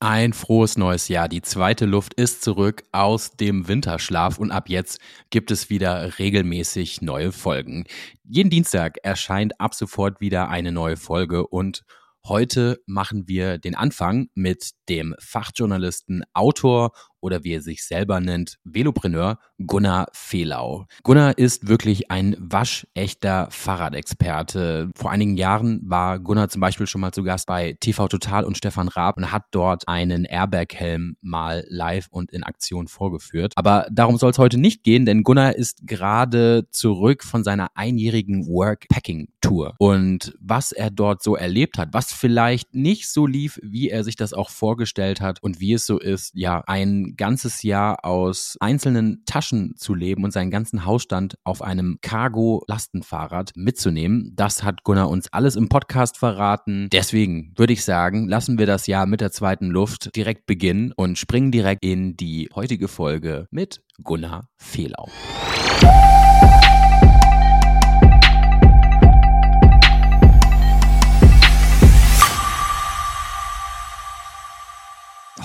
Ein frohes neues Jahr. Die zweite Luft ist zurück aus dem Winterschlaf und ab jetzt gibt es wieder regelmäßig neue Folgen. Jeden Dienstag erscheint ab sofort wieder eine neue Folge und heute machen wir den Anfang mit dem Fachjournalisten, Autor oder wie er sich selber nennt, Velopreneur Gunnar Fehlau. Gunnar ist wirklich ein waschechter Fahrradexperte. Vor einigen Jahren war Gunnar zum Beispiel schon mal zu Gast bei TV Total und Stefan Raab und hat dort einen Airbag-Helm mal live und in Aktion vorgeführt. Aber darum soll es heute nicht gehen, denn Gunnar ist gerade zurück von seiner einjährigen Workpacking-Tour. Und was er dort so erlebt hat, was vielleicht nicht so lief, wie er sich das auch vorgestellt hat und wie es so ist, ja, ein ganzes Jahr aus einzelnen Taschen zu leben und seinen ganzen Hausstand auf einem Cargo-Lastenfahrrad mitzunehmen. Das hat Gunnar uns alles im Podcast verraten. Deswegen würde ich sagen, lassen wir das Jahr mit der zweiten Luft direkt beginnen und springen direkt in die heutige Folge mit Gunnar Fehlau.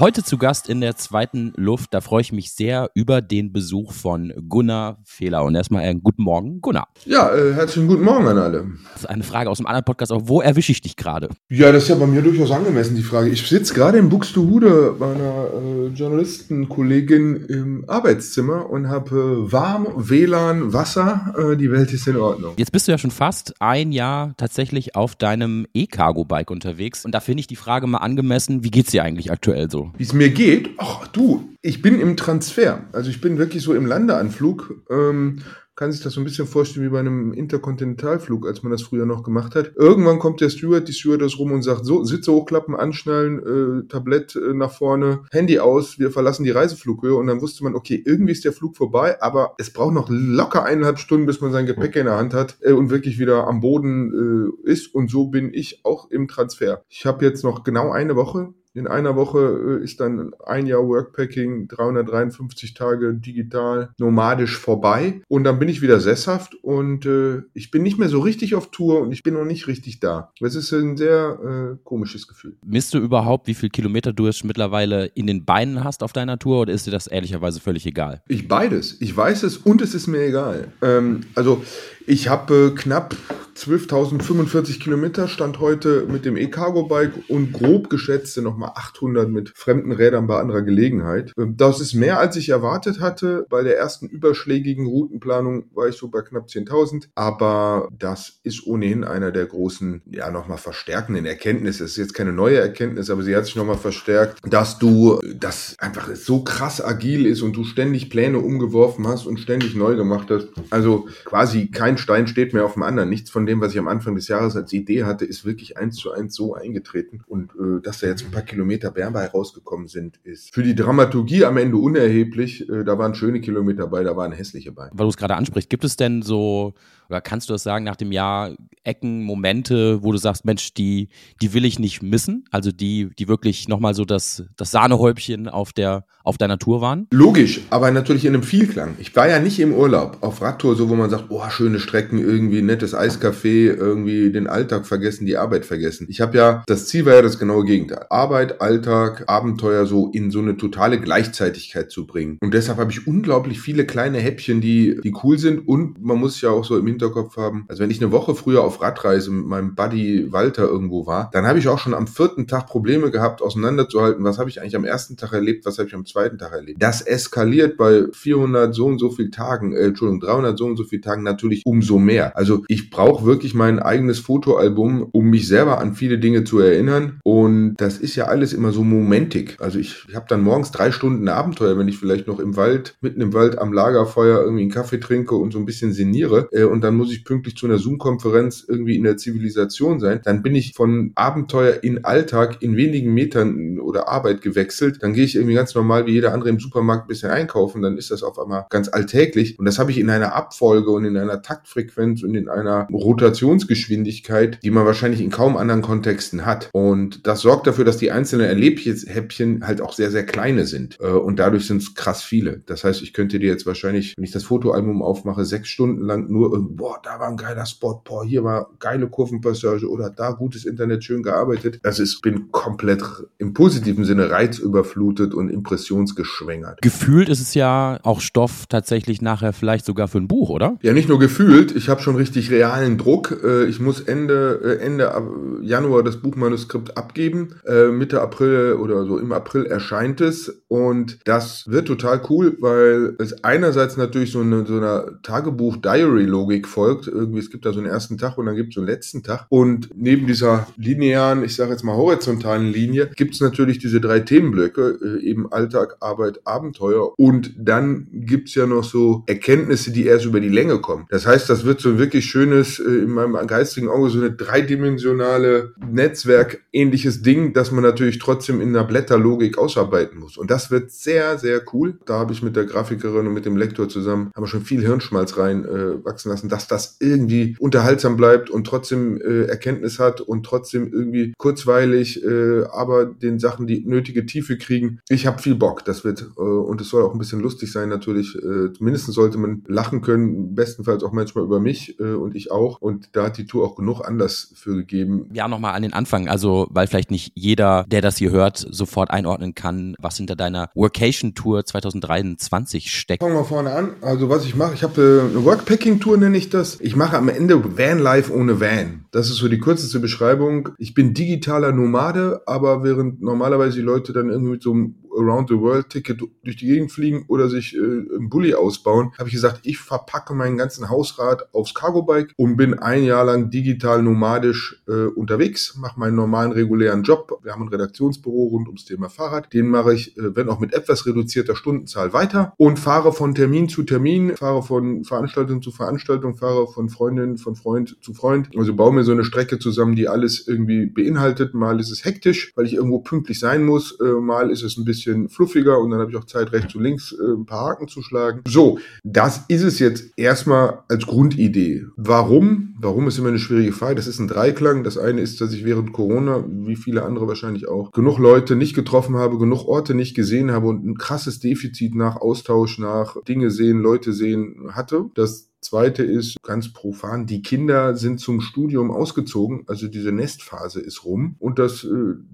Heute zu Gast in der zweiten Luft, da freue ich mich sehr über den Besuch von Gunnar Fehler. Und erstmal einen guten Morgen, Gunnar. Ja, äh, herzlichen guten Morgen an alle. Das ist eine Frage aus einem anderen Podcast, auch wo erwische ich dich gerade? Ja, das ist ja bei mir durchaus angemessen, die Frage. Ich sitze gerade in Buxtehude bei einer äh, Journalistenkollegin im Arbeitszimmer und habe äh, warm, WLAN, Wasser. Äh, die Welt ist in Ordnung. Jetzt bist du ja schon fast ein Jahr tatsächlich auf deinem E-Cargo-Bike unterwegs. Und da finde ich die Frage mal angemessen, wie geht's dir eigentlich aktuell so? Wie es mir geht? Ach du, ich bin im Transfer. Also ich bin wirklich so im Landeanflug. Ähm, kann sich das so ein bisschen vorstellen wie bei einem Interkontinentalflug, als man das früher noch gemacht hat. Irgendwann kommt der Steward, die Stewardess rum und sagt, so, Sitze hochklappen, anschnallen, äh, Tablett äh, nach vorne, Handy aus, wir verlassen die Reiseflughöhe und dann wusste man, okay, irgendwie ist der Flug vorbei, aber es braucht noch locker eineinhalb Stunden, bis man sein Gepäck in der Hand hat äh, und wirklich wieder am Boden äh, ist und so bin ich auch im Transfer. Ich habe jetzt noch genau eine Woche in einer Woche äh, ist dann ein Jahr Workpacking, 353 Tage digital, nomadisch vorbei. Und dann bin ich wieder sesshaft und äh, ich bin nicht mehr so richtig auf Tour und ich bin noch nicht richtig da. Das ist ein sehr äh, komisches Gefühl. Misst du überhaupt, wie viel Kilometer du jetzt mittlerweile in den Beinen hast auf deiner Tour oder ist dir das ehrlicherweise völlig egal? Ich beides. Ich weiß es und es ist mir egal. Ähm, also ich habe äh, knapp 12.045 Kilometer stand heute mit dem E-Cargo-Bike und grob geschätzte nochmal 800 mit fremden Rädern bei anderer Gelegenheit. Ähm, das ist mehr, als ich erwartet hatte. Bei der ersten überschlägigen Routenplanung war ich so bei knapp 10.000. Aber das ist ohnehin einer der großen, ja, nochmal verstärkenden Erkenntnisse. Es ist jetzt keine neue Erkenntnis, aber sie hat sich nochmal verstärkt, dass du, das einfach so krass agil ist und du ständig Pläne umgeworfen hast und ständig neu gemacht hast. Also quasi kein Stein steht mehr auf dem anderen. Nichts von von dem, was ich am Anfang des Jahres als Idee hatte, ist wirklich eins zu eins so eingetreten. Und äh, dass da jetzt ein paar Kilometer Bärbei rausgekommen sind, ist für die Dramaturgie am Ende unerheblich. Äh, da waren schöne Kilometer bei, da waren hässliche bei. Weil du es gerade ansprichst, gibt es denn so, oder kannst du das sagen, nach dem Jahr Ecken, Momente, wo du sagst, Mensch, die, die will ich nicht missen? Also die, die wirklich nochmal so das, das Sahnehäubchen auf der, auf deiner Tour waren? Logisch, aber natürlich in einem Vielklang. Ich war ja nicht im Urlaub auf Radtour, so wo man sagt, oh, schöne Strecken, irgendwie nettes Eiscafé Café irgendwie den Alltag vergessen, die Arbeit vergessen. Ich habe ja, das Ziel war ja das genaue Gegenteil. Arbeit, Alltag, Abenteuer so in so eine totale Gleichzeitigkeit zu bringen. Und deshalb habe ich unglaublich viele kleine Häppchen, die, die cool sind. Und man muss ja auch so im Hinterkopf haben, also wenn ich eine Woche früher auf Radreise mit meinem Buddy Walter irgendwo war, dann habe ich auch schon am vierten Tag Probleme gehabt, auseinanderzuhalten, was habe ich eigentlich am ersten Tag erlebt, was habe ich am zweiten Tag erlebt. Das eskaliert bei 400 so und so viel Tagen, äh, Entschuldigung, 300 so und so viel Tagen natürlich umso mehr. Also ich brauche wirklich mein eigenes Fotoalbum, um mich selber an viele Dinge zu erinnern. Und das ist ja alles immer so momentig. Also ich, ich habe dann morgens drei Stunden Abenteuer, wenn ich vielleicht noch im Wald, mitten im Wald am Lagerfeuer irgendwie einen Kaffee trinke und so ein bisschen sinniere. Äh, und dann muss ich pünktlich zu einer Zoom-Konferenz irgendwie in der Zivilisation sein. Dann bin ich von Abenteuer in Alltag in wenigen Metern oder Arbeit gewechselt. Dann gehe ich irgendwie ganz normal wie jeder andere im Supermarkt ein bisschen einkaufen. Dann ist das auf einmal ganz alltäglich. Und das habe ich in einer Abfolge und in einer Taktfrequenz und in einer Rotationsgeschwindigkeit, die man wahrscheinlich in kaum anderen Kontexten hat. Und das sorgt dafür, dass die einzelnen Erlebhäppchen halt auch sehr, sehr kleine sind. Äh, und dadurch sind es krass viele. Das heißt, ich könnte dir jetzt wahrscheinlich, wenn ich das Fotoalbum aufmache, sechs Stunden lang nur boah, da war ein geiler Spot, boah, hier war geile Kurvenpassage oder da gutes Internet, schön gearbeitet. Also ich bin komplett im positiven Sinne reizüberflutet und impressionsgeschwängert. Gefühlt ist es ja auch Stoff tatsächlich nachher vielleicht sogar für ein Buch, oder? Ja, nicht nur gefühlt, ich habe schon richtig realen Druck. Äh, ich muss Ende, äh, Ende Januar das Buchmanuskript abgeben. Äh, Mitte April oder so im April erscheint es und das wird total cool, weil es einerseits natürlich so eine, so einer Tagebuch-Diary-Logik folgt. Irgendwie, es gibt da so einen ersten Tag und dann gibt es so einen letzten Tag. Und neben dieser linearen, ich sage jetzt mal horizontalen Linie, gibt es natürlich diese drei Themenblöcke, äh, eben Alltag, Arbeit, Abenteuer. Und dann gibt es ja noch so Erkenntnisse, die erst über die Länge kommen. Das heißt, das wird so ein wirklich schönes, äh, in meinem geistigen Auge, so eine dreidimensionale Netzwerk ähnliches Ding, das man natürlich trotzdem in einer Blätterlogik ausarbeiten muss. Und das wird sehr, sehr cool. Da habe ich mit der Grafikerin und mit dem Lektor zusammen, haben wir schon viel Hirnschmalz rein äh, wachsen lassen, dass das irgendwie unterhaltsam bleibt und trotzdem äh, Erkenntnis hat und trotzdem irgendwie kurzweilig, äh, aber den Sachen die nötige Tiefe kriegen. Ich habe viel Bock. Das wird äh, und es soll auch ein bisschen lustig sein natürlich. Äh, mindestens sollte man lachen können, bestenfalls auch manchmal über mich äh, und ich auch. Und da hat die Tour auch genug Anlass für gegeben. Ja, nochmal an den Anfang. Also, weil vielleicht nicht jeder, der das hier hört, sofort einordnen kann, was hinter deiner Workation-Tour 2023 steckt. Fangen wir vorne an. Also, was ich mache, ich habe äh, eine Workpacking-Tour, nenne ich das. Ich mache am Ende Van-Life ohne Van. Das ist so die kürzeste Beschreibung. Ich bin digitaler Nomade, aber während normalerweise die Leute dann irgendwie mit so einem Around the World Ticket durch die Gegend fliegen oder sich äh, einen Bulli ausbauen, habe ich gesagt, ich verpacke meinen ganzen Hausrat aufs Cargo Bike und bin ein Jahr lang digital nomadisch äh, unterwegs, mache meinen normalen regulären Job. Wir haben ein Redaktionsbüro rund ums Thema Fahrrad. Den mache ich, äh, wenn auch mit etwas reduzierter Stundenzahl weiter und fahre von Termin zu Termin, fahre von Veranstaltung zu Veranstaltung, fahre von Freundin, von Freund zu Freund. Also baue mir so eine Strecke zusammen, die alles irgendwie beinhaltet. Mal ist es hektisch, weil ich irgendwo pünktlich sein muss. Äh, mal ist es ein bisschen bisschen fluffiger und dann habe ich auch Zeit, rechts und links äh, ein paar Haken zu schlagen. So, das ist es jetzt erstmal als Grundidee. Warum? Warum ist immer eine schwierige Frage. Das ist ein Dreiklang. Das eine ist, dass ich während Corona, wie viele andere wahrscheinlich auch, genug Leute nicht getroffen habe, genug Orte nicht gesehen habe und ein krasses Defizit nach Austausch, nach Dinge sehen, Leute sehen hatte. Das Zweite ist ganz profan, die Kinder sind zum Studium ausgezogen, also diese Nestphase ist rum. Und das äh,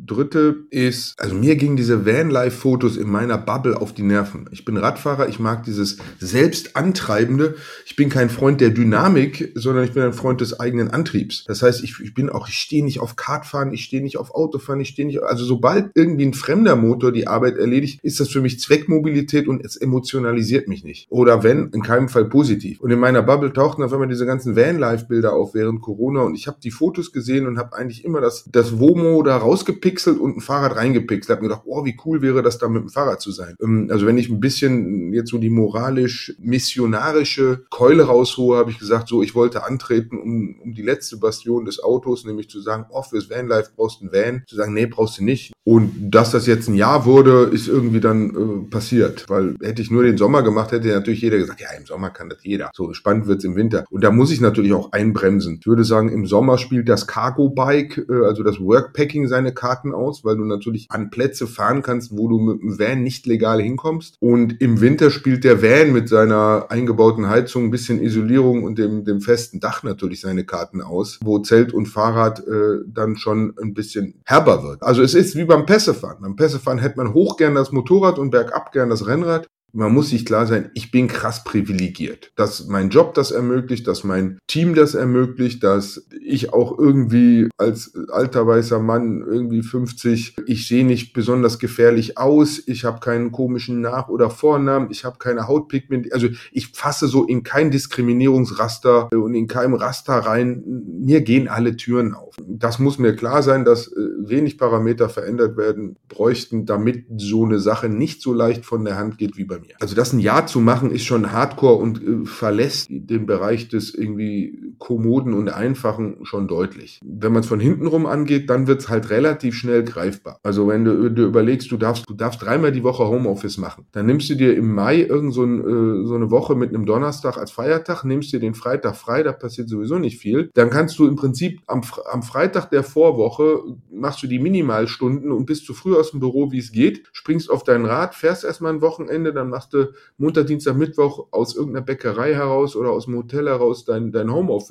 Dritte ist, also mir gingen diese Vanlife-Fotos in meiner Bubble auf die Nerven. Ich bin Radfahrer, ich mag dieses Selbstantreibende. Ich bin kein Freund der Dynamik, sondern ich bin ein Freund des eigenen Antriebs. Das heißt, ich, ich bin auch, ich stehe nicht auf Kartfahren, ich stehe nicht auf Autofahren, ich stehe nicht, also sobald irgendwie ein fremder Motor die Arbeit erledigt, ist das für mich Zweckmobilität und es emotionalisiert mich nicht. Oder wenn, in keinem Fall positiv. Und in meiner meiner Bubble tauchten auf einmal diese ganzen Vanlife-Bilder auf während Corona und ich habe die Fotos gesehen und habe eigentlich immer das, das Womo da rausgepixelt und ein Fahrrad reingepixelt. Habe mir gedacht, oh, wie cool wäre das da mit dem Fahrrad zu sein. Ähm, also wenn ich ein bisschen jetzt so die moralisch-missionarische Keule raushole, habe ich gesagt, so, ich wollte antreten, um, um die letzte Bastion des Autos, nämlich zu sagen, oh, fürs Vanlife brauchst du ein Van. Zu sagen, nee, brauchst du nicht. Und dass das jetzt ein Jahr wurde, ist irgendwie dann äh, passiert. Weil hätte ich nur den Sommer gemacht, hätte natürlich jeder gesagt, ja, im Sommer kann das jeder. So, spannend wird's im Winter. Und da muss ich natürlich auch einbremsen. Ich würde sagen, im Sommer spielt das Cargo Bike, äh, also das Workpacking seine Karten aus, weil du natürlich an Plätze fahren kannst, wo du mit dem Van nicht legal hinkommst. Und im Winter spielt der Van mit seiner eingebauten Heizung, ein bisschen Isolierung und dem, dem festen Dach natürlich seine Karten aus, wo Zelt und Fahrrad äh, dann schon ein bisschen herber wird. Also es ist wie beim Pässefahren. Beim Pässefahren hätte man hoch gern das Motorrad und bergab gern das Rennrad man muss sich klar sein, ich bin krass privilegiert. Dass mein Job das ermöglicht, dass mein Team das ermöglicht, dass ich auch irgendwie als alter weißer Mann, irgendwie 50, ich sehe nicht besonders gefährlich aus, ich habe keinen komischen Nach- oder Vornamen, ich habe keine Hautpigment, also ich fasse so in kein Diskriminierungsraster und in keinem Raster rein. Mir gehen alle Türen auf. Das muss mir klar sein, dass äh, wenig Parameter verändert werden bräuchten, damit so eine Sache nicht so leicht von der Hand geht wie bei mir. Also das ein Jahr zu machen, ist schon hardcore und äh, verlässt den Bereich des irgendwie kommoden und einfachen schon deutlich. Wenn man es von hinten rum angeht, dann wird es halt relativ schnell greifbar. Also wenn du dir überlegst, du darfst, du darfst dreimal die Woche Homeoffice machen, dann nimmst du dir im Mai irgend so, ein, äh, so eine Woche mit einem Donnerstag als Feiertag, nimmst dir den Freitag frei, da passiert sowieso nicht viel. Dann kannst du im Prinzip am, am Freitag der Vorwoche machst du die Minimalstunden und bist zu früh aus dem Büro, wie es geht, springst auf dein Rad, fährst erstmal ein Wochenende, dann machst du Montag, Dienstag, Mittwoch aus irgendeiner Bäckerei heraus oder aus dem Hotel heraus dein, dein Homeoffice.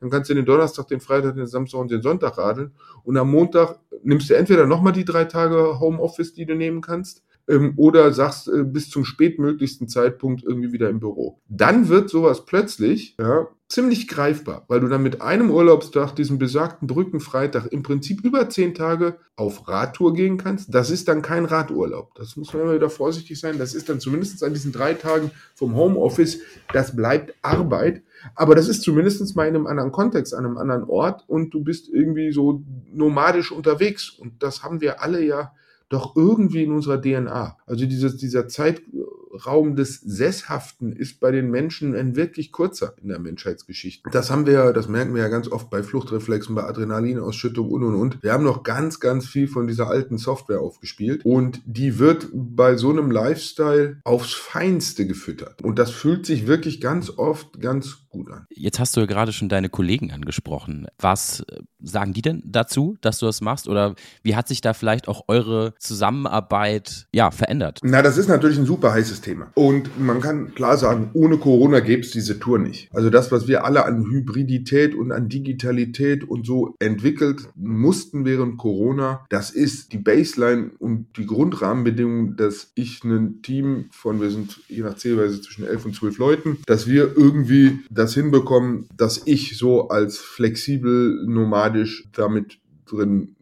Dann kannst du den Donnerstag, den Freitag, den Samstag und den Sonntag radeln. Und am Montag nimmst du entweder nochmal die drei Tage Homeoffice, die du nehmen kannst, ähm, oder sagst äh, bis zum spätmöglichsten Zeitpunkt irgendwie wieder im Büro. Dann wird sowas plötzlich ja, ziemlich greifbar, weil du dann mit einem Urlaubstag, diesem besagten Brückenfreitag, im Prinzip über zehn Tage auf Radtour gehen kannst. Das ist dann kein Radurlaub. Das muss man immer wieder vorsichtig sein. Das ist dann zumindest an diesen drei Tagen vom Homeoffice, das bleibt Arbeit. Aber das ist zumindest mal in einem anderen Kontext, an einem anderen Ort und du bist irgendwie so nomadisch unterwegs. Und das haben wir alle ja doch irgendwie in unserer DNA. Also dieses, dieser Zeitraum des Sesshaften ist bei den Menschen ein wirklich kurzer in der Menschheitsgeschichte. Das haben wir, das merken wir ja ganz oft bei Fluchtreflexen, bei Adrenalinausschüttung und und und. Wir haben noch ganz, ganz viel von dieser alten Software aufgespielt und die wird bei so einem Lifestyle aufs Feinste gefüttert. Und das fühlt sich wirklich ganz oft ganz gut an. Jetzt hast du ja gerade schon deine Kollegen angesprochen. Was äh, sagen die denn dazu, dass du das machst? Oder wie hat sich da vielleicht auch eure Zusammenarbeit ja, verändert? Na, das ist natürlich ein super heißes Thema. Und man kann klar sagen, ohne Corona gäbe es diese Tour nicht. Also das, was wir alle an Hybridität und an Digitalität und so entwickelt mussten während Corona, das ist die Baseline und die Grundrahmenbedingungen, dass ich ein Team von, wir sind je nach Zählweise zwischen elf und zwölf Leuten, dass wir irgendwie das hinbekommen, dass ich so als flexibel nomadisch damit drin.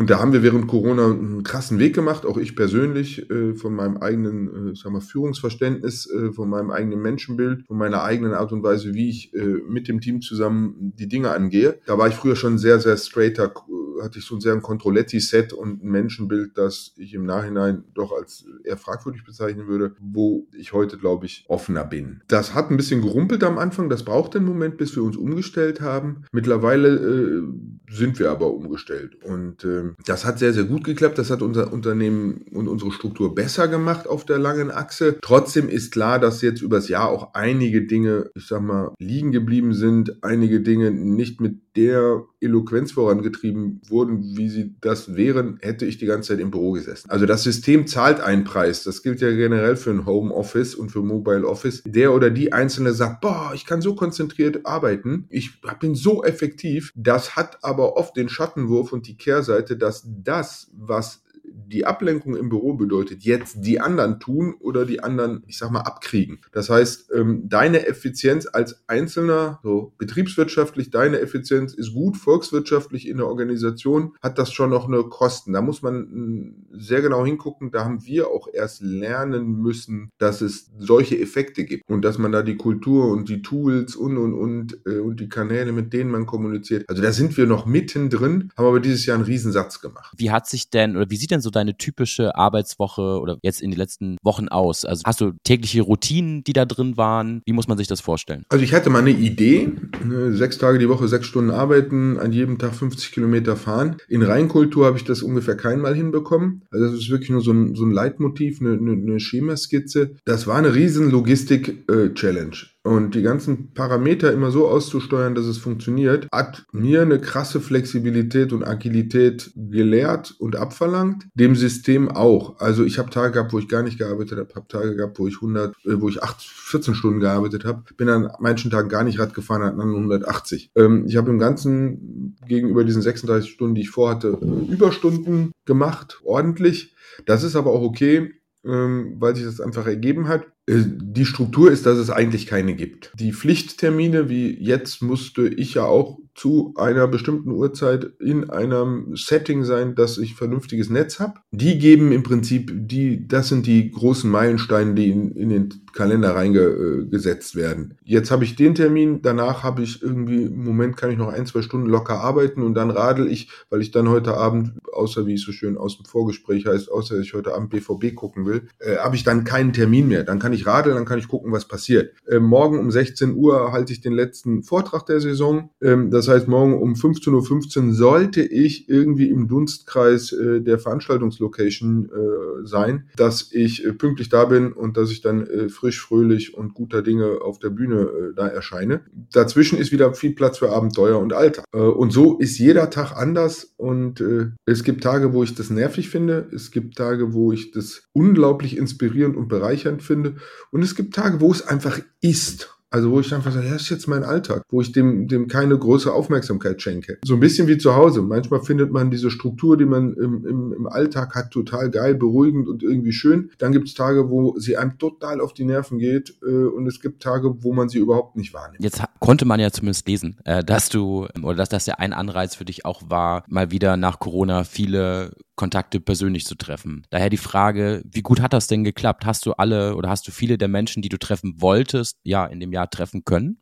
Und da haben wir während Corona einen krassen Weg gemacht, auch ich persönlich, äh, von meinem eigenen, äh, sag mal, Führungsverständnis, äh, von meinem eigenen Menschenbild, von meiner eigenen Art und Weise, wie ich äh, mit dem Team zusammen die Dinge angehe. Da war ich früher schon sehr, sehr straighter, hatte ich so ein sehr ein Controletti-Set und ein Menschenbild, das ich im Nachhinein doch als eher fragwürdig bezeichnen würde, wo ich heute, glaube ich, offener bin. Das hat ein bisschen gerumpelt am Anfang, das braucht einen Moment, bis wir uns umgestellt haben. Mittlerweile äh, sind wir aber umgestellt und das hat sehr, sehr gut geklappt. Das hat unser Unternehmen und unsere Struktur besser gemacht auf der langen Achse. Trotzdem ist klar, dass jetzt übers Jahr auch einige Dinge, ich sag mal, liegen geblieben sind, einige Dinge nicht mit der Eloquenz vorangetrieben wurden, wie sie das wären, hätte ich die ganze Zeit im Büro gesessen. Also das System zahlt einen Preis. Das gilt ja generell für ein Home Office und für Mobile Office. Der oder die Einzelne sagt, boah, ich kann so konzentriert arbeiten, ich bin so effektiv. Das hat aber oft den Schattenwurf und die Kehrseite, dass das, was die Ablenkung im Büro bedeutet, jetzt die anderen tun oder die anderen, ich sag mal, abkriegen. Das heißt, ähm, deine Effizienz als Einzelner, so betriebswirtschaftlich, deine Effizienz ist gut, volkswirtschaftlich in der Organisation hat das schon noch eine Kosten. Da muss man mm, sehr genau hingucken. Da haben wir auch erst lernen müssen, dass es solche Effekte gibt und dass man da die Kultur und die Tools und und und äh, und die Kanäle, mit denen man kommuniziert. Also da sind wir noch mittendrin, haben aber dieses Jahr einen Riesensatz gemacht. Wie hat sich denn oder wie sieht denn so deine typische Arbeitswoche oder jetzt in den letzten Wochen aus? Also hast du tägliche Routinen, die da drin waren? Wie muss man sich das vorstellen? Also ich hatte mal eine Idee, ne, sechs Tage die Woche, sechs Stunden arbeiten, an jedem Tag 50 Kilometer fahren. In Reinkultur habe ich das ungefähr keinmal hinbekommen. Also das ist wirklich nur so ein, so ein Leitmotiv, eine, eine, eine Schemaskizze. Das war eine riesen Logistik-Challenge. Und die ganzen Parameter immer so auszusteuern, dass es funktioniert, hat mir eine krasse Flexibilität und Agilität gelehrt und abverlangt. Dem System auch. Also ich habe Tage gehabt, wo ich gar nicht gearbeitet habe, habe Tage gehabt, wo ich 100, äh, wo ich 8, 14 Stunden gearbeitet habe, bin an manchen Tagen gar nicht Rad gefahren, an anderen 180. Ähm, ich habe im Ganzen gegenüber diesen 36 Stunden, die ich vorhatte, Überstunden gemacht, ordentlich. Das ist aber auch okay, ähm, weil sich das einfach ergeben hat. Äh, die Struktur ist, dass es eigentlich keine gibt. Die Pflichttermine, wie jetzt musste ich ja auch zu einer bestimmten Uhrzeit in einem Setting sein, dass ich vernünftiges Netz habe. Die geben im Prinzip die, das sind die großen Meilensteine, die in, in den Kalender reingesetzt werden. Jetzt habe ich den Termin, danach habe ich irgendwie, im Moment kann ich noch ein, zwei Stunden locker arbeiten und dann radel ich, weil ich dann heute Abend, außer wie es so schön aus dem Vorgespräch heißt, außer dass ich heute Abend BVB gucken will, äh, habe ich dann keinen Termin mehr. Dann kann ich ich radeln, dann kann ich gucken, was passiert. Ähm, morgen um 16 Uhr halte ich den letzten Vortrag der Saison. Ähm, das heißt, morgen um 15.15 Uhr sollte ich irgendwie im Dunstkreis äh, der Veranstaltungslocation äh, sein, dass ich äh, pünktlich da bin und dass ich dann äh, frisch, fröhlich und guter Dinge auf der Bühne äh, da erscheine. Dazwischen ist wieder viel Platz für Abenteuer und Alter. Äh, und so ist jeder Tag anders und es gibt Tage, wo ich das nervig finde. Es gibt Tage, wo ich das unglaublich inspirierend und bereichernd finde. Und es gibt Tage, wo es einfach ist. Also wo ich einfach sage, das ist jetzt mein Alltag, wo ich dem, dem keine große Aufmerksamkeit schenke. So ein bisschen wie zu Hause. Manchmal findet man diese Struktur, die man im, im, im Alltag hat, total geil, beruhigend und irgendwie schön. Dann gibt es Tage, wo sie einem total auf die Nerven geht äh, und es gibt Tage, wo man sie überhaupt nicht wahrnimmt. Jetzt konnte man ja zumindest lesen, äh, dass du, oder dass das ja ein Anreiz für dich auch war, mal wieder nach Corona viele Kontakte persönlich zu treffen. Daher die Frage, wie gut hat das denn geklappt? Hast du alle oder hast du viele der Menschen, die du treffen wolltest, ja, in dem Jahr treffen können?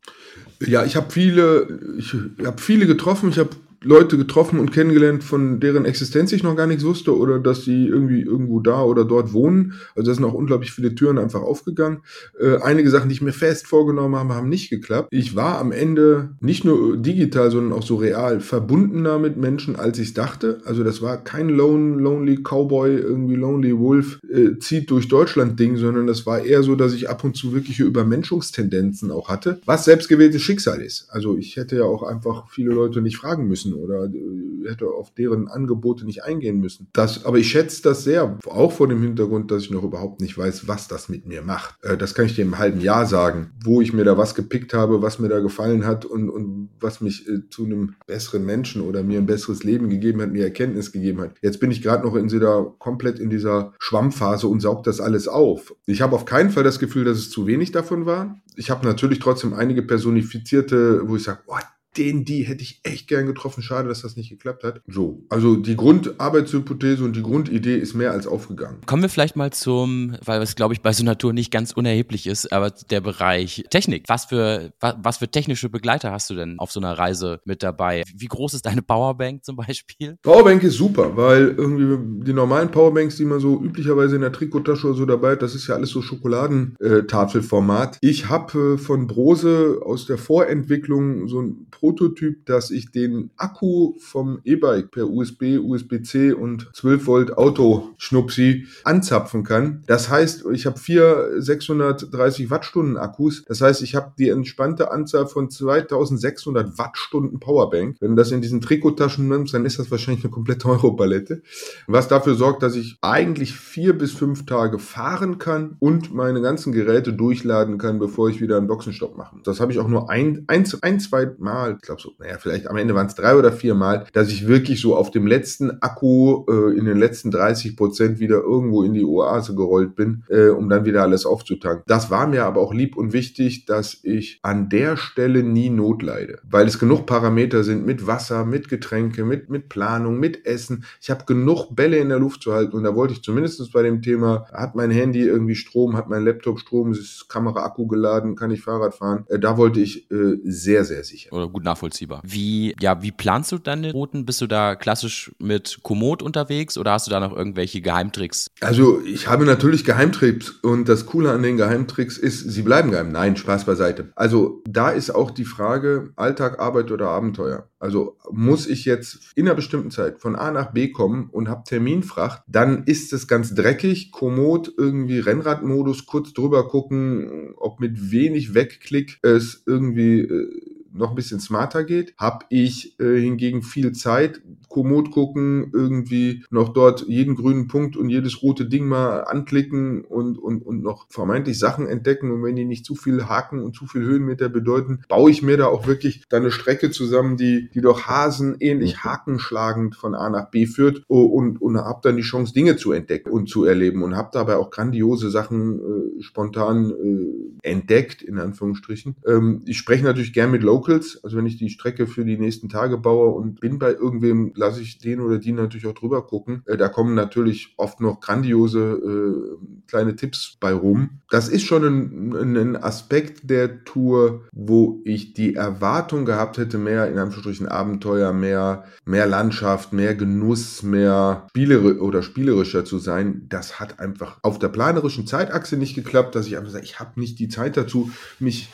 Ja, ich habe viele, ich habe viele getroffen. Ich habe Leute getroffen und kennengelernt, von deren Existenz ich noch gar nichts wusste oder dass sie irgendwie irgendwo da oder dort wohnen. Also da sind auch unglaublich viele Türen einfach aufgegangen. Äh, einige Sachen, die ich mir fest vorgenommen habe, haben nicht geklappt. Ich war am Ende nicht nur digital, sondern auch so real verbundener mit Menschen, als ich dachte. Also das war kein Lone, Lonely Cowboy, irgendwie Lonely Wolf, äh, zieht durch Deutschland Ding, sondern das war eher so, dass ich ab und zu wirkliche Übermenschungstendenzen auch hatte, was selbstgewähltes Schicksal ist. Also ich hätte ja auch einfach viele Leute nicht fragen müssen müssen oder äh, hätte auf deren Angebote nicht eingehen müssen. Das, aber ich schätze das sehr, auch vor dem Hintergrund, dass ich noch überhaupt nicht weiß, was das mit mir macht. Äh, das kann ich dir im halben Jahr sagen, wo ich mir da was gepickt habe, was mir da gefallen hat und, und was mich äh, zu einem besseren Menschen oder mir ein besseres Leben gegeben hat, mir Erkenntnis gegeben hat. Jetzt bin ich gerade noch in dieser komplett in dieser Schwammphase und saug das alles auf. Ich habe auf keinen Fall das Gefühl, dass es zu wenig davon war. Ich habe natürlich trotzdem einige personifizierte, wo ich sage, oh, den, die hätte ich echt gern getroffen. Schade, dass das nicht geklappt hat. So, also die Grundarbeitshypothese und die Grundidee ist mehr als aufgegangen. Kommen wir vielleicht mal zum, weil es glaube ich bei so Natur nicht ganz unerheblich ist, aber der Bereich Technik. Was für, was, was für technische Begleiter hast du denn auf so einer Reise mit dabei? Wie groß ist deine Powerbank zum Beispiel? Powerbank ist super, weil irgendwie die normalen Powerbanks, die man so üblicherweise in der Trikottasche oder so dabei hat, das ist ja alles so Schokoladentafelformat. Ich habe äh, von Brose aus der Vorentwicklung so ein Prototyp, dass ich den Akku vom E-Bike per USB, USB-C und 12 Volt Auto-Schnupsi anzapfen kann. Das heißt, ich habe vier 630 Wattstunden Akkus. Das heißt, ich habe die entspannte Anzahl von 2600 Wattstunden Powerbank. Wenn du das in diesen Trikottaschen nimmst, dann ist das wahrscheinlich eine komplette Europalette. Was dafür sorgt, dass ich eigentlich vier bis fünf Tage fahren kann und meine ganzen Geräte durchladen kann, bevor ich wieder einen Boxenstopp mache. Das habe ich auch nur ein, ein, ein zwei Mal, ich glaube so, naja, vielleicht am Ende waren es drei oder vier Mal, dass ich wirklich so auf dem letzten Akku äh, in den letzten 30 Prozent wieder irgendwo in die Oase gerollt bin, äh, um dann wieder alles aufzutanken. Das war mir aber auch lieb und wichtig, dass ich an der Stelle nie Not leide, weil es genug Parameter sind mit Wasser, mit Getränke, mit, mit Planung, mit Essen. Ich habe genug Bälle in der Luft zu halten und da wollte ich zumindest bei dem Thema, hat mein Handy irgendwie Strom, hat mein Laptop Strom, ist Kamera Akku geladen, kann ich Fahrrad fahren. Äh, da wollte ich äh, sehr, sehr sicher. Oder gut nachvollziehbar. Wie, ja, wie planst du deine Routen? Bist du da klassisch mit Komoot unterwegs oder hast du da noch irgendwelche Geheimtricks? Also ich habe natürlich Geheimtricks und das Coole an den Geheimtricks ist, sie bleiben geheim. Nein, Spaß beiseite. Also da ist auch die Frage Alltag, Arbeit oder Abenteuer. Also muss ich jetzt in einer bestimmten Zeit von A nach B kommen und habe Terminfracht, dann ist es ganz dreckig. Komoot irgendwie Rennradmodus, kurz drüber gucken, ob mit wenig Wegklick es irgendwie äh, noch ein bisschen smarter geht, habe ich äh, hingegen viel Zeit, Komoot gucken, irgendwie noch dort jeden grünen Punkt und jedes rote Ding mal anklicken und, und, und noch vermeintlich Sachen entdecken. Und wenn die nicht zu viel Haken und zu viel Höhenmeter bedeuten, baue ich mir da auch wirklich dann eine Strecke zusammen, die, die doch Hasen ähnlich mhm. hakenschlagend von A nach B führt und, und habe dann die Chance, Dinge zu entdecken und zu erleben und habe dabei auch grandiose Sachen äh, spontan äh, entdeckt, in Anführungsstrichen. Ähm, ich spreche natürlich gern mit Local Locals. Also wenn ich die Strecke für die nächsten Tage baue und bin bei irgendwem, lasse ich den oder die natürlich auch drüber gucken. Äh, da kommen natürlich oft noch grandiose äh, kleine Tipps bei rum. Das ist schon ein, ein Aspekt der Tour, wo ich die Erwartung gehabt hätte, mehr in Anführungsstrichen Abenteuer, mehr, mehr Landschaft, mehr Genuss, mehr spielere oder spielerischer zu sein. Das hat einfach auf der planerischen Zeitachse nicht geklappt, dass ich einfach sage, ich habe nicht die Zeit dazu, mich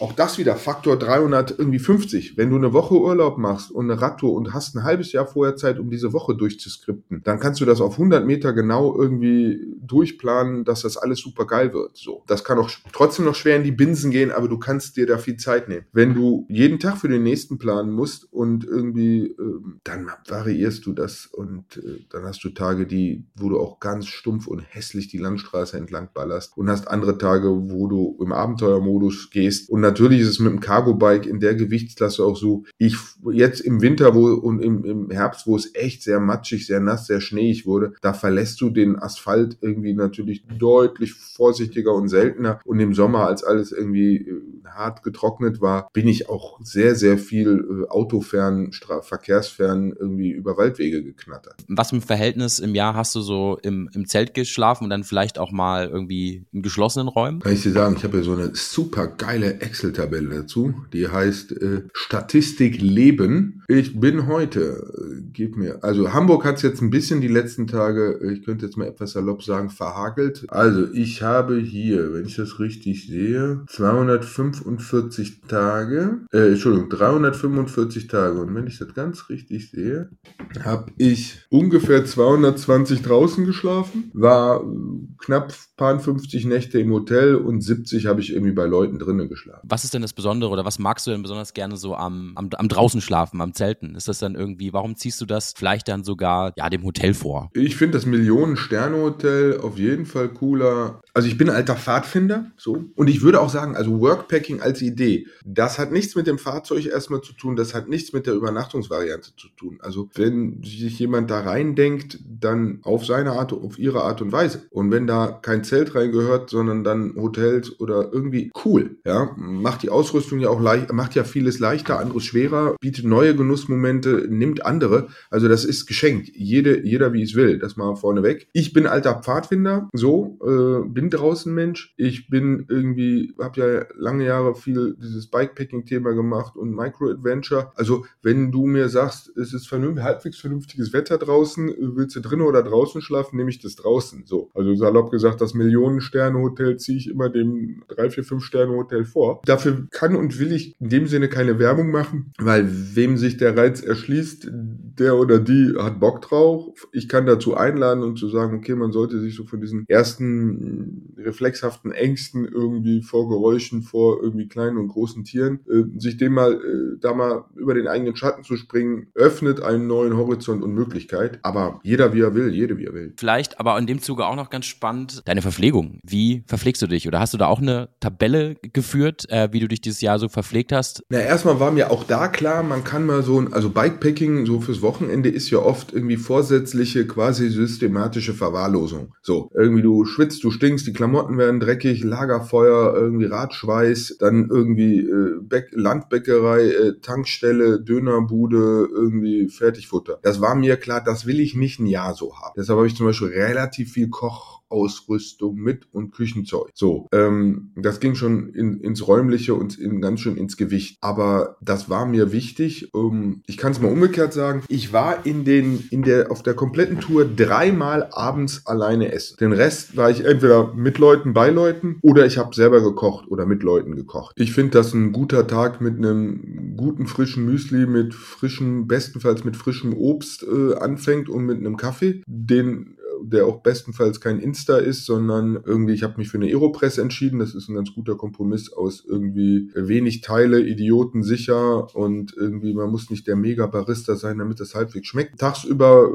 auch das wieder Faktor 350. Wenn du eine Woche Urlaub machst und eine Radtour und hast ein halbes Jahr vorher Zeit, um diese Woche durchzuskripten, dann kannst du das auf 100 Meter genau irgendwie durchplanen, dass das alles super geil wird. So, das kann auch trotzdem noch schwer in die Binsen gehen, aber du kannst dir da viel Zeit nehmen. Wenn du jeden Tag für den nächsten planen musst und irgendwie, äh, dann variierst du das und äh, dann hast du Tage, die, wo du auch ganz stumpf und hässlich die Landstraße entlang ballerst und hast andere Tage, wo du im Abenteuermodus gehst und natürlich ist es mit dem Cargo-Bike in der Gewichtsklasse auch so, ich jetzt im Winter wo, und im, im Herbst, wo es echt sehr matschig, sehr nass, sehr schneeig wurde, da verlässt du den Asphalt irgendwie natürlich deutlich vorsichtiger und seltener. Und im Sommer, als alles irgendwie äh, hart getrocknet war, bin ich auch sehr, sehr viel äh, autofern, verkehrsfern irgendwie über Waldwege geknattert. Was im Verhältnis im Jahr hast du so im, im Zelt geschlafen und dann vielleicht auch mal irgendwie in geschlossenen Räumen? Kann ich dir sagen, ich habe ja so eine super geile Excel-Tabelle dazu, die heißt äh, Statistik Leben. Ich bin heute, äh, gib mir, also Hamburg hat es jetzt ein bisschen die letzten Tage, äh, ich könnte jetzt mal etwas salopp sagen, verhagelt. Also ich habe hier, wenn ich das richtig sehe, 245 Tage, äh, Entschuldigung, 345 Tage. Und wenn ich das ganz richtig sehe, habe ich ungefähr 220 draußen geschlafen, war knapp paar 50 Nächte im Hotel und 70 habe ich irgendwie bei Leuten drinnen geschlafen. Was ist denn das Besondere oder was magst du denn besonders gerne so am, am, am draußen schlafen, am Zelten? Ist das dann irgendwie, warum ziehst du das vielleicht dann sogar ja dem Hotel vor? Ich finde das Millionen-Sterne-Hotel auf jeden Fall cooler. Also ich bin alter Pfadfinder, so. Und ich würde auch sagen, also Workpacking als Idee, das hat nichts mit dem Fahrzeug erstmal zu tun, das hat nichts mit der Übernachtungsvariante zu tun. Also wenn sich jemand da reindenkt, dann auf seine Art, auf ihre Art und Weise. Und wenn da kein Zelt reingehört, sondern dann Hotels oder irgendwie cool, ja, macht die Ausrüstung ja auch leicht, macht ja vieles leichter, anderes schwerer, bietet neue Genussmomente, nimmt andere. Also das ist geschenkt. Jede, jeder wie es will. Das mal vorneweg. Ich bin alter Pfadfinder, so, äh, bin draußen Mensch. Ich bin irgendwie, habe ja lange Jahre viel dieses Bikepacking-Thema gemacht und Micro-Adventure. Also wenn du mir sagst, es ist vernünftig, halbwegs vernünftiges Wetter draußen, willst du drinnen oder draußen schlafen, nehme ich das draußen. So, also salopp gesagt, das Millionen-Sterne-Hotel ziehe ich immer dem 3, 4, 5 Sterne-Hotel vor. Dafür kann und will ich in dem Sinne keine Werbung machen, weil wem sich der Reiz erschließt, der oder die hat Bock drauf. Ich kann dazu einladen und zu sagen, okay, man sollte sich so von diesen ersten reflexhaften Ängsten irgendwie vor Geräuschen, vor irgendwie kleinen und großen Tieren, äh, sich dem mal, äh, da mal über den eigenen Schatten zu springen, öffnet einen neuen Horizont und Möglichkeit. Aber jeder wie er will, jede wie er will. Vielleicht, aber in dem Zuge auch noch ganz spannend, deine Verpflegung. Wie verpflegst du dich? Oder hast du da auch eine Tabelle geführt, äh, wie du dich dieses Jahr so verpflegt hast? Na, erstmal war mir auch da klar, man kann mal so ein, also Bikepacking so fürs Wochenende ist ja oft irgendwie vorsätzliche, quasi systematische Verwahrlosung. So, irgendwie du schwitzt, du stinkst, die Klamotten werden dreckig, Lagerfeuer, irgendwie Radschweiß, dann irgendwie äh, Bäck Landbäckerei, äh, Tankstelle, Dönerbude, irgendwie Fertigfutter. Das war mir klar, das will ich nicht ein Jahr so haben. Deshalb habe ich zum Beispiel relativ viel Koch Ausrüstung mit und Küchenzeug. So, ähm, das ging schon in, ins Räumliche und in, ganz schön ins Gewicht. Aber das war mir wichtig. Ähm, ich kann es mal umgekehrt sagen. Ich war in den, in der, auf der kompletten Tour dreimal abends alleine essen. Den Rest war ich entweder mit Leuten, bei Leuten oder ich habe selber gekocht oder mit Leuten gekocht. Ich finde, dass ein guter Tag mit einem guten frischen Müsli, mit frischem, bestenfalls mit frischem Obst äh, anfängt und mit einem Kaffee, den der auch bestenfalls kein Insta ist, sondern irgendwie, ich habe mich für eine Aeropress entschieden. Das ist ein ganz guter Kompromiss aus irgendwie wenig Teile, Idioten sicher und irgendwie, man muss nicht der Mega-Barista sein, damit das halbwegs schmeckt. Tagsüber,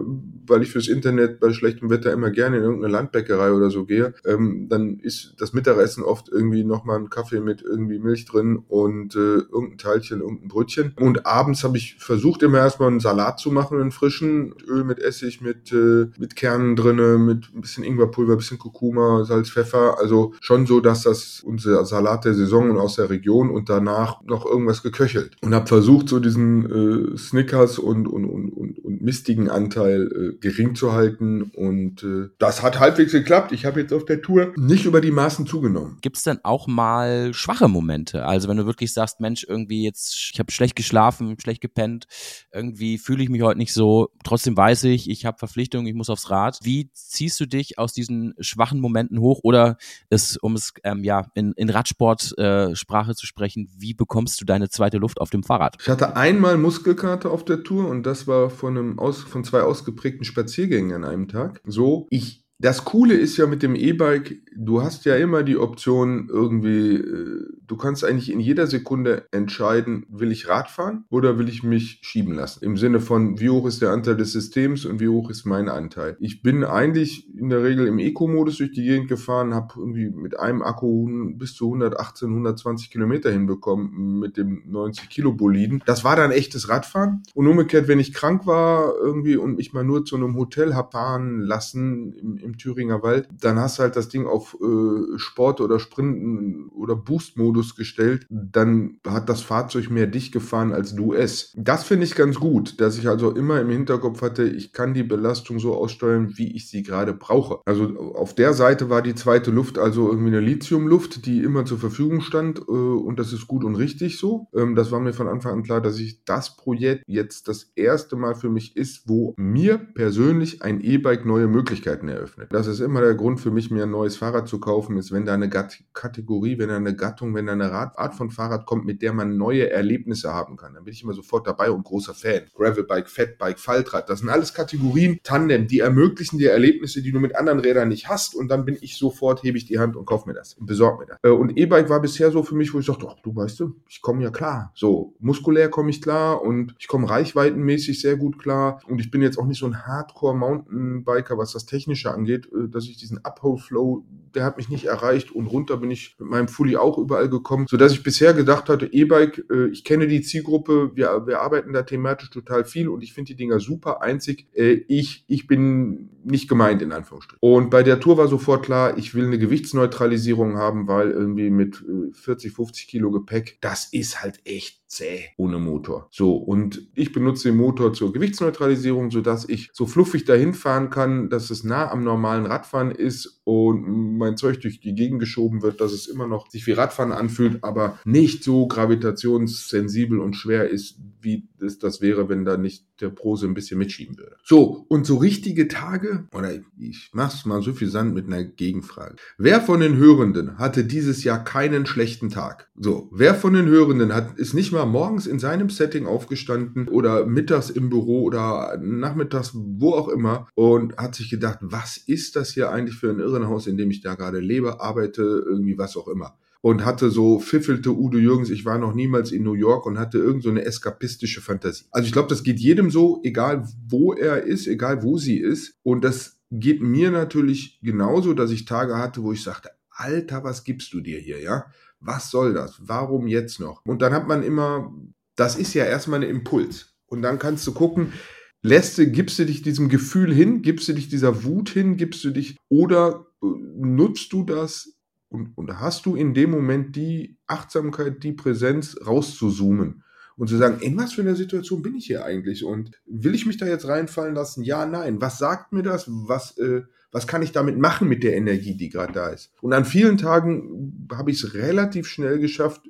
weil ich fürs Internet bei schlechtem Wetter immer gerne in irgendeine Landbäckerei oder so gehe, ähm, dann ist das Mittagessen oft irgendwie nochmal ein Kaffee mit irgendwie Milch drin und äh, irgendein Teilchen, irgendein Brötchen. Und abends habe ich versucht, immer erstmal einen Salat zu machen, einen frischen, Öl mit Essig, mit, äh, mit Kernen drin Zitrone mit ein bisschen Ingwerpulver, ein bisschen Kurkuma, Salz, Pfeffer. Also schon so, dass das unser Salat der Saison und aus der Region und danach noch irgendwas geköchelt. Und habe versucht, so diesen äh, Snickers und, und, und, und, und mistigen Anteil äh, gering zu halten. Und äh, das hat halbwegs geklappt. Ich habe jetzt auf der Tour nicht über die Maßen zugenommen. Gibt es denn auch mal schwache Momente? Also wenn du wirklich sagst, Mensch, irgendwie jetzt, ich habe schlecht geschlafen, schlecht gepennt, irgendwie fühle ich mich heute nicht so. Trotzdem weiß ich, ich habe Verpflichtungen, ich muss aufs Rad. Wie ziehst du dich aus diesen schwachen Momenten hoch? Oder es, um es ähm, ja in, in Radsport-Sprache äh, zu sprechen, wie bekommst du deine zweite Luft auf dem Fahrrad? Ich hatte einmal Muskelkater auf der Tour und das war von einem aus, von zwei ausgeprägten Spaziergängen an einem Tag. So, ich das Coole ist ja mit dem E-Bike, du hast ja immer die Option irgendwie, äh, du kannst eigentlich in jeder Sekunde entscheiden, will ich Rad fahren oder will ich mich schieben lassen? Im Sinne von, wie hoch ist der Anteil des Systems und wie hoch ist mein Anteil? Ich bin eigentlich in der Regel im Eco-Modus durch die Gegend gefahren, habe irgendwie mit einem Akku bis zu 118, 120 Kilometer hinbekommen mit dem 90 Kilo Boliden. Das war dann echtes Radfahren. Und umgekehrt, wenn ich krank war irgendwie und mich mal nur zu einem Hotel hab fahren lassen im Thüringer Wald, dann hast du halt das Ding auf äh, Sport oder Sprinten oder Boost-Modus gestellt, dann hat das Fahrzeug mehr dich gefahren als du es. Das finde ich ganz gut, dass ich also immer im Hinterkopf hatte, ich kann die Belastung so aussteuern, wie ich sie gerade brauche. Also auf der Seite war die zweite Luft also irgendwie eine Lithiumluft, die immer zur Verfügung stand äh, und das ist gut und richtig so. Ähm, das war mir von Anfang an klar, dass ich das Projekt jetzt das erste Mal für mich ist, wo mir persönlich ein E-Bike neue Möglichkeiten eröffnet öffnet. Das ist immer der Grund für mich, mir ein neues Fahrrad zu kaufen, ist, wenn da eine Kategorie, wenn da eine Gattung, wenn da eine Art von Fahrrad kommt, mit der man neue Erlebnisse haben kann. Dann bin ich immer sofort dabei und großer Fan. Gravelbike, Fatbike, Faltrad, das sind alles Kategorien, Tandem, die ermöglichen dir Erlebnisse, die du mit anderen Rädern nicht hast und dann bin ich sofort, hebe ich die Hand und kaufe mir das und besorge mir das. Äh, und E-Bike war bisher so für mich, wo ich dachte, ach, du weißt du, ich komme ja klar. So, muskulär komme ich klar und ich komme reichweitenmäßig sehr gut klar und ich bin jetzt auch nicht so ein Hardcore-Mountainbiker, was das Technische angeht angeht, äh, dass ich diesen Uphold-Flow, der hat mich nicht erreicht und runter bin ich mit meinem Fully auch überall gekommen, sodass ich bisher gedacht hatte, E-Bike, äh, ich kenne die Zielgruppe, wir, wir arbeiten da thematisch total viel und ich finde die Dinger super einzig. Äh, ich, ich bin nicht gemeint, in Anführungsstrichen. Und bei der Tour war sofort klar, ich will eine Gewichtsneutralisierung haben, weil irgendwie mit 40, 50 Kilo Gepäck, das ist halt echt zäh ohne Motor. So, und ich benutze den Motor zur Gewichtsneutralisierung, sodass ich so fluffig dahin fahren kann, dass es nah am normalen Radfahren ist und mein Zeug durch die Gegend geschoben wird, dass es immer noch sich wie Radfahren anfühlt, aber nicht so gravitationssensibel und schwer ist, wie es das wäre, wenn da nicht der Prose ein bisschen mitschieben würde. So, und so richtige Tage, oder ich mach's mal so viel Sand mit einer Gegenfrage. Wer von den Hörenden hatte dieses Jahr keinen schlechten Tag? So, wer von den Hörenden hat, ist nicht mal morgens in seinem Setting aufgestanden oder mittags im Büro oder nachmittags, wo auch immer und hat sich gedacht, was ist das hier eigentlich für ein Irrenhaus, in dem ich da gerade lebe, arbeite, irgendwie was auch immer und hatte so pfiffelte Udo Jürgens, ich war noch niemals in New York und hatte irgend so eine eskapistische Fantasie. Also ich glaube, das geht jedem so, egal wo er ist, egal wo sie ist. Und das geht mir natürlich genauso, dass ich Tage hatte, wo ich sagte, Alter, was gibst du dir hier, ja? Was soll das? Warum jetzt noch? Und dann hat man immer, das ist ja erstmal ein Impuls. Und dann kannst du gucken, lässt du, gibst du dich diesem Gefühl hin, gibst du dich dieser Wut hin, gibst du dich, oder nutzt du das und, und hast du in dem Moment die Achtsamkeit, die Präsenz rauszuzoomen und zu sagen, in was für einer Situation bin ich hier eigentlich und will ich mich da jetzt reinfallen lassen? Ja, nein. Was sagt mir das? Was, äh, was kann ich damit machen mit der Energie, die gerade da ist? Und an vielen Tagen habe ich es relativ schnell geschafft,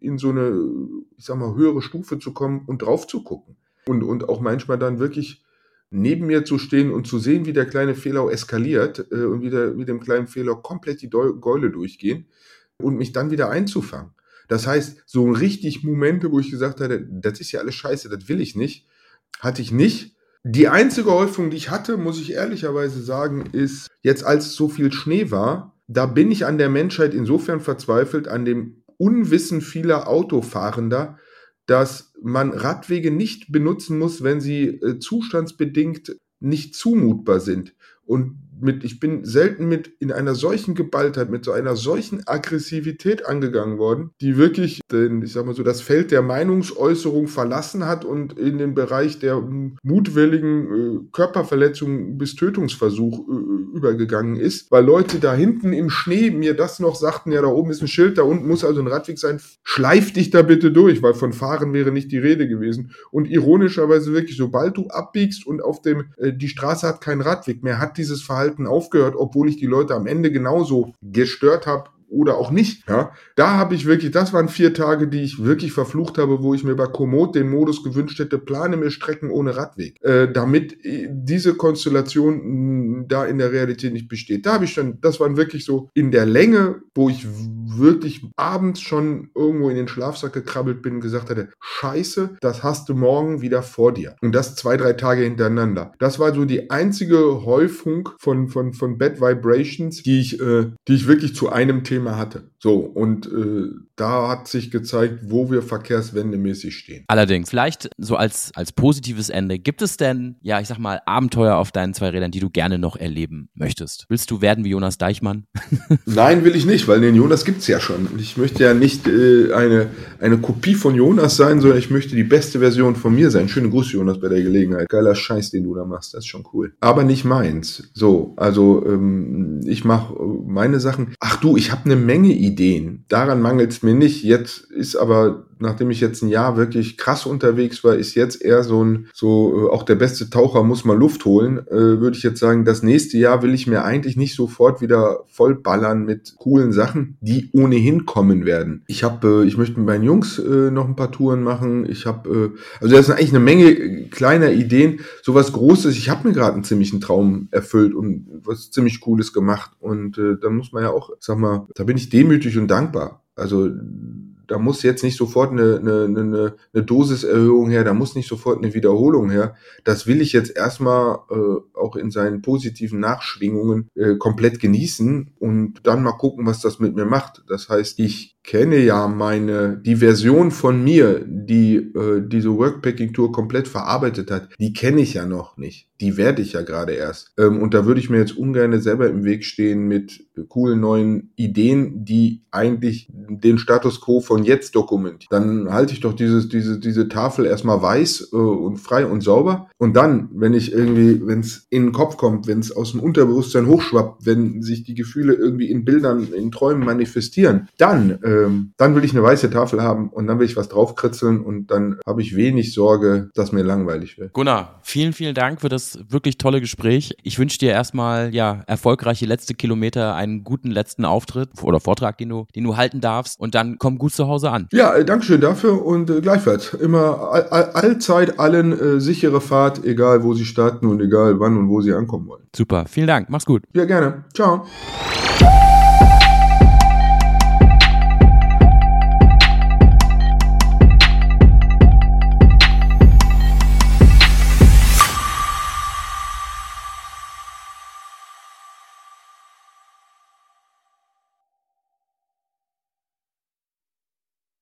in so eine, ich sag mal, höhere Stufe zu kommen und drauf zu gucken. Und, und auch manchmal dann wirklich neben mir zu stehen und zu sehen, wie der kleine Fehler eskaliert äh, und wie, der, wie dem kleinen Fehler komplett die Geule durchgehen und mich dann wieder einzufangen. Das heißt, so richtig Momente, wo ich gesagt hatte, das ist ja alles scheiße, das will ich nicht, hatte ich nicht. Die einzige Häufung, die ich hatte, muss ich ehrlicherweise sagen, ist, jetzt als so viel Schnee war, da bin ich an der Menschheit insofern verzweifelt, an dem Unwissen vieler Autofahrender, dass man Radwege nicht benutzen muss, wenn sie äh, zustandsbedingt nicht zumutbar sind. Und mit, ich bin selten mit in einer solchen Geballtheit, mit so einer solchen Aggressivität angegangen worden, die wirklich, den, ich sag mal so, das Feld der Meinungsäußerung verlassen hat und in den Bereich der mutwilligen äh, Körperverletzung bis Tötungsversuch äh, übergegangen ist, weil Leute da hinten im Schnee mir das noch sagten, ja, da oben ist ein Schild, da unten muss also ein Radweg sein, schleif dich da bitte durch, weil von Fahren wäre nicht die Rede gewesen. Und ironischerweise wirklich, sobald du abbiegst und auf dem, äh, die Straße hat keinen Radweg mehr, hat dieses Verhalten aufgehört, obwohl ich die Leute am Ende genauso gestört habe oder auch nicht. Ja, da habe ich wirklich, das waren vier Tage, die ich wirklich verflucht habe, wo ich mir bei Komoot den Modus gewünscht hätte, plane mir Strecken ohne Radweg, äh, damit äh, diese Konstellation mh, da in der Realität nicht besteht. Da habe ich schon, das waren wirklich so in der Länge, wo ich wirklich abends schon irgendwo in den Schlafsack gekrabbelt bin und gesagt hatte, scheiße, das hast du morgen wieder vor dir. Und das zwei, drei Tage hintereinander. Das war so die einzige Häufung von, von, von Bad Vibrations, die ich, äh, die ich wirklich zu einem Thema Thema hatte. So, und äh, da hat sich gezeigt, wo wir verkehrswendemäßig stehen. Allerdings, vielleicht so als, als positives Ende, gibt es denn, ja, ich sag mal, Abenteuer auf deinen zwei Rädern, die du gerne noch erleben möchtest? Willst du werden wie Jonas Deichmann? Nein, will ich nicht, weil den Jonas gibt es ja schon. Ich möchte ja nicht äh, eine, eine Kopie von Jonas sein, sondern ich möchte die beste Version von mir sein. Schöne Grüße, Jonas, bei der Gelegenheit. Geiler Scheiß, den du da machst, das ist schon cool. Aber nicht meins. So, also ähm, ich mache meine Sachen. Ach du, ich habe eine Menge Ideen. Daran mangelt es mir nicht. Jetzt ist aber nachdem ich jetzt ein Jahr wirklich krass unterwegs war, ist jetzt eher so ein, so äh, auch der beste Taucher muss mal Luft holen, äh, würde ich jetzt sagen, das nächste Jahr will ich mir eigentlich nicht sofort wieder vollballern mit coolen Sachen, die ohnehin kommen werden. Ich habe, äh, ich möchte mit meinen Jungs äh, noch ein paar Touren machen. Ich habe, äh, also das sind eigentlich eine Menge kleiner Ideen. Sowas Großes. Ich habe mir gerade einen ziemlichen Traum erfüllt und was ziemlich Cooles gemacht. Und äh, da muss man ja auch, sag mal, da bin ich demütig und dankbar. Also da muss jetzt nicht sofort eine, eine, eine, eine Dosiserhöhung her, da muss nicht sofort eine Wiederholung her. Das will ich jetzt erstmal äh, auch in seinen positiven Nachschwingungen äh, komplett genießen und dann mal gucken, was das mit mir macht. Das heißt, ich kenne ja meine, die Version von mir, die äh, diese Workpacking-Tour komplett verarbeitet hat, die kenne ich ja noch nicht. Die werde ich ja gerade erst. Ähm, und da würde ich mir jetzt ungern selber im Weg stehen mit coolen neuen Ideen, die eigentlich den Status quo von jetzt dokumentieren. Dann halte ich doch dieses, diese, diese Tafel erstmal weiß äh, und frei und sauber. Und dann, wenn ich irgendwie, wenn es in den Kopf kommt, wenn es aus dem Unterbewusstsein hochschwappt, wenn sich die Gefühle irgendwie in Bildern, in Träumen manifestieren, dann äh, ähm, dann will ich eine weiße Tafel haben und dann will ich was draufkritzeln und dann habe ich wenig Sorge, dass mir langweilig wird. Gunnar, vielen, vielen Dank für das wirklich tolle Gespräch. Ich wünsche dir erstmal ja erfolgreiche letzte Kilometer, einen guten letzten Auftritt oder Vortrag, den du, den du halten darfst und dann komm gut zu Hause an. Ja, äh, Dankeschön dafür und äh, gleichfalls immer all, all, allzeit allen äh, sichere Fahrt, egal wo sie starten und egal wann und wo sie ankommen wollen. Super, vielen Dank, mach's gut. Ja, gerne. Ciao.